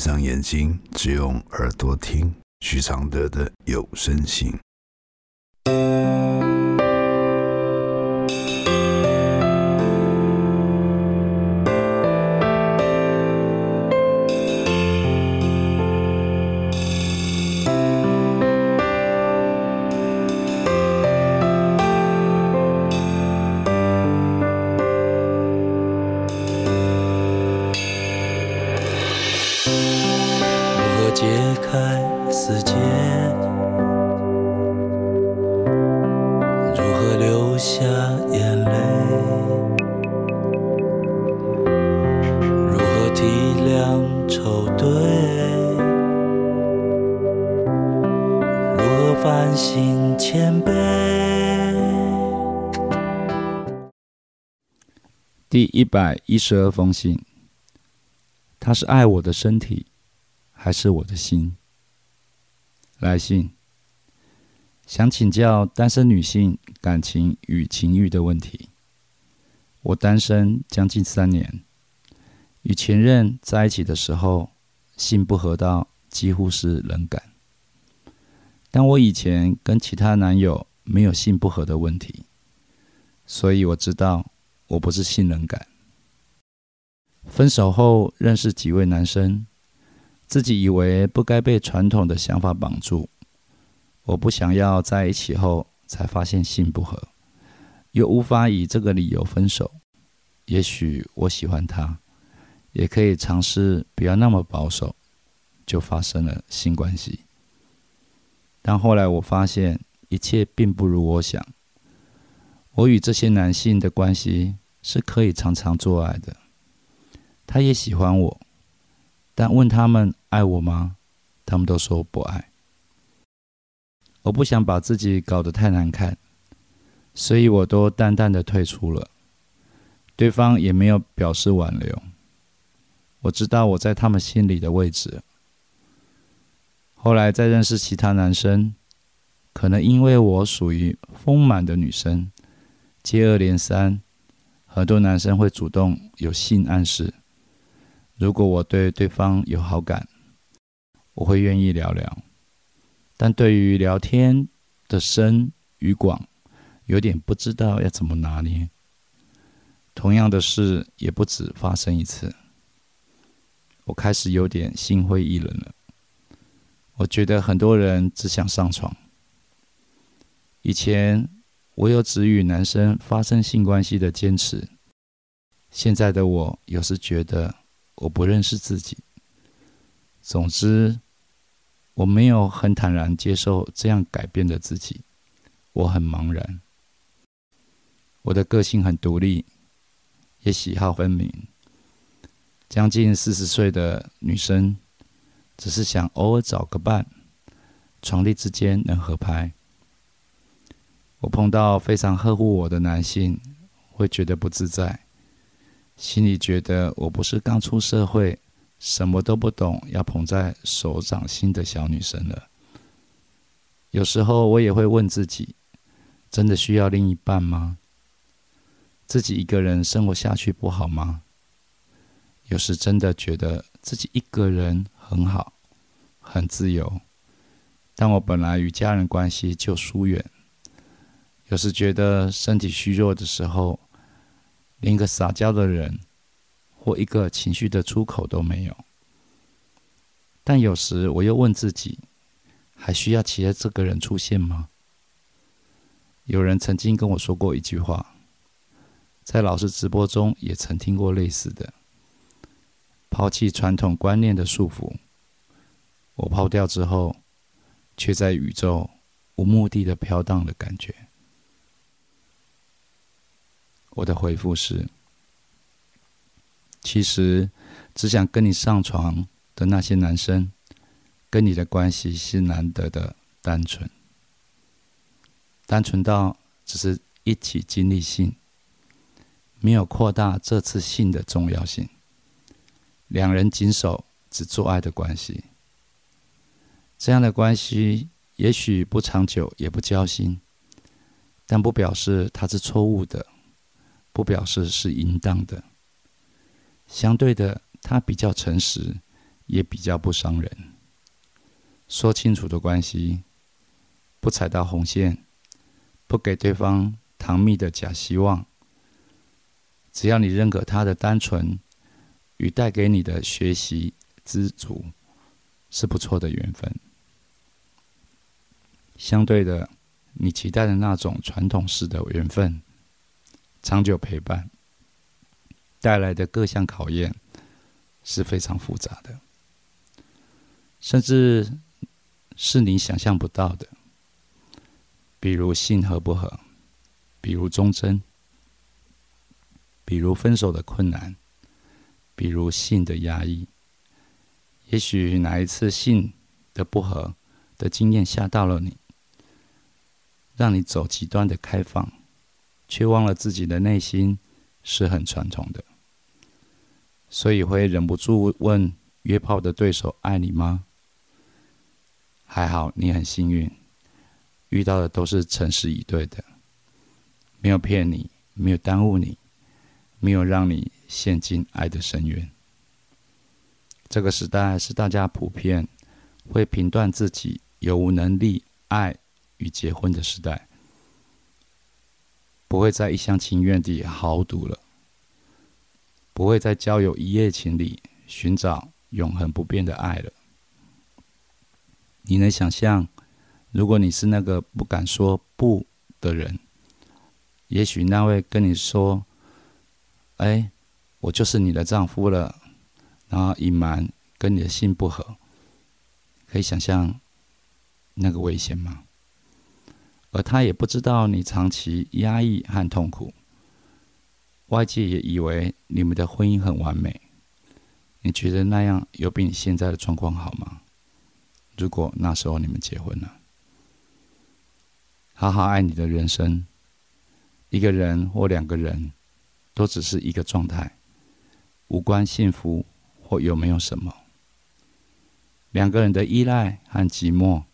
闭上眼睛，只用耳朵听许常德的有声信。何反省谦卑？第一百一十二封信，他是爱我的身体。还是我的心。来信，想请教单身女性感情与情欲的问题。我单身将近三年，与前任在一起的时候，性不合到几乎是冷感。但我以前跟其他男友没有性不合的问题，所以我知道我不是性冷感。分手后认识几位男生。自己以为不该被传统的想法绑住，我不想要在一起后才发现性不合，又无法以这个理由分手。也许我喜欢他，也可以尝试不要那么保守，就发生了性关系。但后来我发现一切并不如我想，我与这些男性的关系是可以常常做爱的，他也喜欢我。但问他们爱我吗？他们都说不爱。我不想把自己搞得太难看，所以我都淡淡的退出了。对方也没有表示挽留。我知道我在他们心里的位置。后来再认识其他男生，可能因为我属于丰满的女生，接二连三，很多男生会主动有性暗示。如果我对对方有好感，我会愿意聊聊。但对于聊天的深与广，有点不知道要怎么拿捏。同样的事也不止发生一次，我开始有点心灰意冷了。我觉得很多人只想上床。以前我有只与男生发生性关系的坚持，现在的我有时觉得。我不认识自己。总之，我没有很坦然接受这样改变的自己，我很茫然。我的个性很独立，也喜好分明。将近四十岁的女生，只是想偶尔找个伴，床笫之间能合拍。我碰到非常呵护我的男性，会觉得不自在。心里觉得我不是刚出社会、什么都不懂、要捧在手掌心的小女生了。有时候我也会问自己：真的需要另一半吗？自己一个人生活下去不好吗？有时真的觉得自己一个人很好，很自由。但我本来与家人关系就疏远，有时觉得身体虚弱的时候。连个撒娇的人，或一个情绪的出口都没有。但有时我又问自己：还需要其他这个人出现吗？有人曾经跟我说过一句话，在老师直播中也曾听过类似的：抛弃传统观念的束缚。我抛掉之后，却在宇宙无目的的飘荡的感觉。我的回复是：其实只想跟你上床的那些男生，跟你的关系是难得的单纯，单纯到只是一起经历性，没有扩大这次性的重要性。两人谨守只做爱的关系，这样的关系也许不长久，也不交心，但不表示它是错误的。不表示是淫荡的，相对的，它比较诚实，也比较不伤人。说清楚的关系，不踩到红线，不给对方糖蜜的假希望。只要你认可他的单纯与带给你的学习知足，是不错的缘分。相对的，你期待的那种传统式的缘分，长久陪伴带来的各项考验是非常复杂的，甚至是你想象不到的，比如性合不合，比如忠贞。比如分手的困难，比如性的压抑，也许哪一次性的不合的经验吓到了你，让你走极端的开放，却忘了自己的内心是很传统的，所以会忍不住问约炮的对手爱你吗？还好你很幸运，遇到的都是诚实以对的，没有骗你，没有耽误你。没有让你陷进爱的深渊。这个时代是大家普遍会评断自己有无能力爱与结婚的时代，不会再一厢情愿地豪赌了，不会再交友一夜情里寻找永恒不变的爱了。你能想象，如果你是那个不敢说不的人，也许那位跟你说。哎，我就是你的丈夫了，然后隐瞒跟你的性不合，可以想象那个危险吗？而他也不知道你长期压抑和痛苦，外界也以为你们的婚姻很完美。你觉得那样有比你现在的状况好吗？如果那时候你们结婚了，好好爱你的人生，一个人或两个人。都只是一个状态，无关幸福或有没有什么。两个人的依赖和寂寞，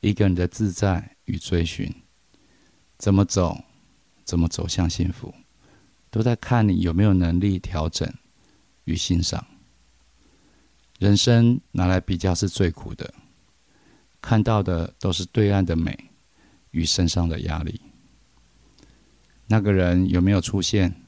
一个人的自在与追寻，怎么走，怎么走向幸福，都在看你有没有能力调整与欣赏。人生拿来比较是最苦的，看到的都是对岸的美与身上的压力。那个人有没有出现？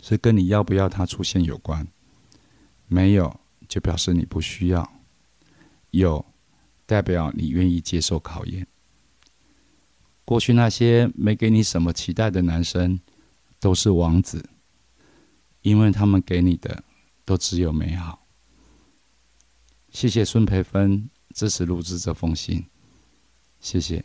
是跟你要不要他出现有关，没有就表示你不需要，有代表你愿意接受考验。过去那些没给你什么期待的男生，都是王子，因为他们给你的都只有美好。谢谢孙培芬支持录制这封信，谢谢。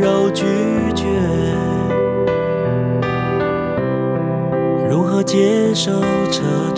柔拒绝。如何接受这